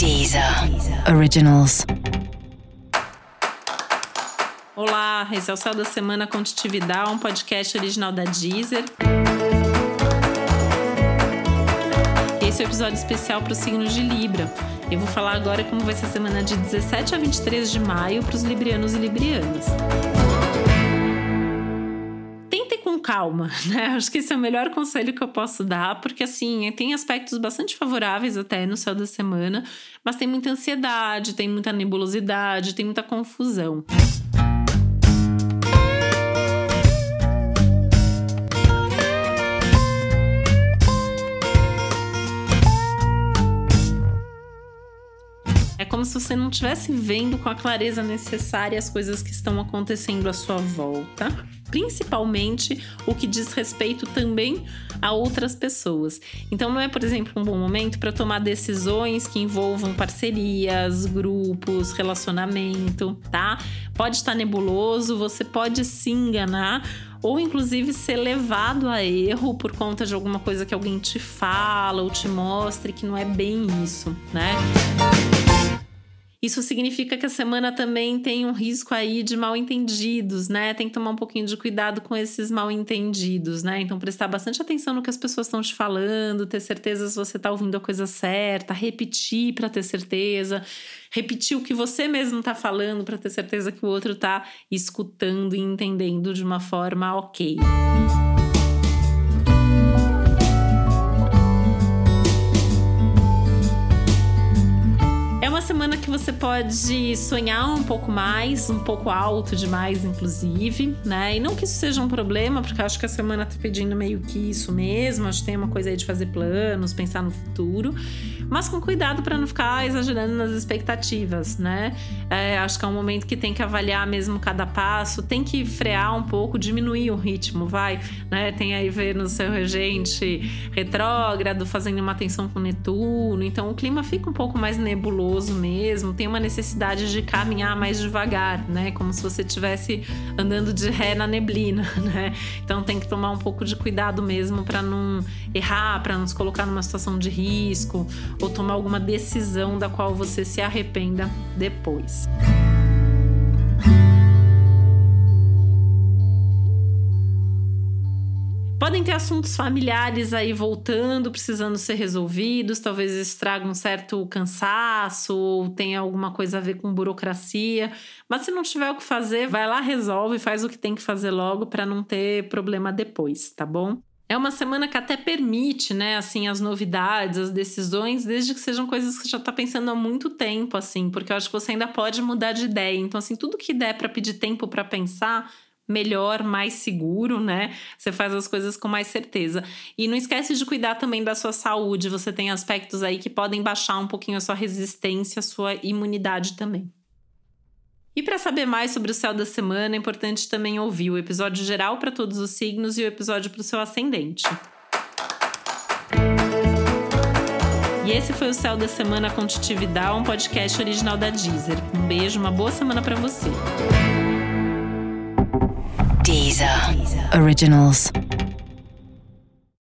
Deezer Originals. Olá, esse é o Céu da Semana Contitividade, um podcast original da Deezer. Esse é o um episódio especial para o signo de Libra. Eu vou falar agora como vai ser a semana de 17 a 23 de maio para os librianos e librianas calma, né? Acho que esse é o melhor conselho que eu posso dar, porque assim, tem aspectos bastante favoráveis até no céu da semana, mas tem muita ansiedade, tem muita nebulosidade, tem muita confusão. Como se você não estivesse vendo com a clareza necessária as coisas que estão acontecendo à sua volta principalmente o que diz respeito também a outras pessoas. Então, não é, por exemplo, um bom momento para tomar decisões que envolvam parcerias, grupos, relacionamento, tá? Pode estar nebuloso, você pode se enganar ou inclusive ser levado a erro por conta de alguma coisa que alguém te fala ou te mostre que não é bem isso, né? Isso significa que a semana também tem um risco aí de mal entendidos, né? Tem que tomar um pouquinho de cuidado com esses mal entendidos, né? Então, prestar bastante atenção no que as pessoas estão te falando, ter certeza se você está ouvindo a coisa certa, repetir para ter certeza, repetir o que você mesmo está falando para ter certeza que o outro está escutando e entendendo de uma forma ok. Semana que você pode sonhar um pouco mais, um pouco alto demais, inclusive, né? E não que isso seja um problema, porque acho que a semana tá pedindo meio que isso mesmo. Acho que tem uma coisa aí de fazer planos, pensar no futuro, mas com cuidado para não ficar exagerando nas expectativas, né? É, acho que é um momento que tem que avaliar mesmo cada passo, tem que frear um pouco, diminuir o ritmo, vai, né? Tem aí ver no seu regente retrógrado, fazendo uma tensão com Netuno, então o clima fica um pouco mais nebuloso mesmo, tem uma necessidade de caminhar mais devagar, né? Como se você estivesse andando de ré na neblina, né? Então tem que tomar um pouco de cuidado mesmo para não errar, para não se colocar numa situação de risco ou tomar alguma decisão da qual você se arrependa depois. Podem ter assuntos familiares aí voltando, precisando ser resolvidos, talvez isso um certo cansaço ou tenha alguma coisa a ver com burocracia. Mas se não tiver o que fazer, vai lá, resolve, faz o que tem que fazer logo para não ter problema depois, tá bom? É uma semana que até permite, né, assim, as novidades, as decisões, desde que sejam coisas que já está pensando há muito tempo, assim, porque eu acho que você ainda pode mudar de ideia. Então, assim, tudo que der para pedir tempo para pensar, melhor, mais seguro, né? Você faz as coisas com mais certeza. E não esquece de cuidar também da sua saúde. Você tem aspectos aí que podem baixar um pouquinho a sua resistência, a sua imunidade também. E para saber mais sobre o céu da semana, é importante também ouvir o episódio geral para todos os signos e o episódio para o seu ascendente. E esse foi o Céu da Semana com Titividade, um podcast original da Deezer. Um beijo, uma boa semana para você. Deezer. Originals.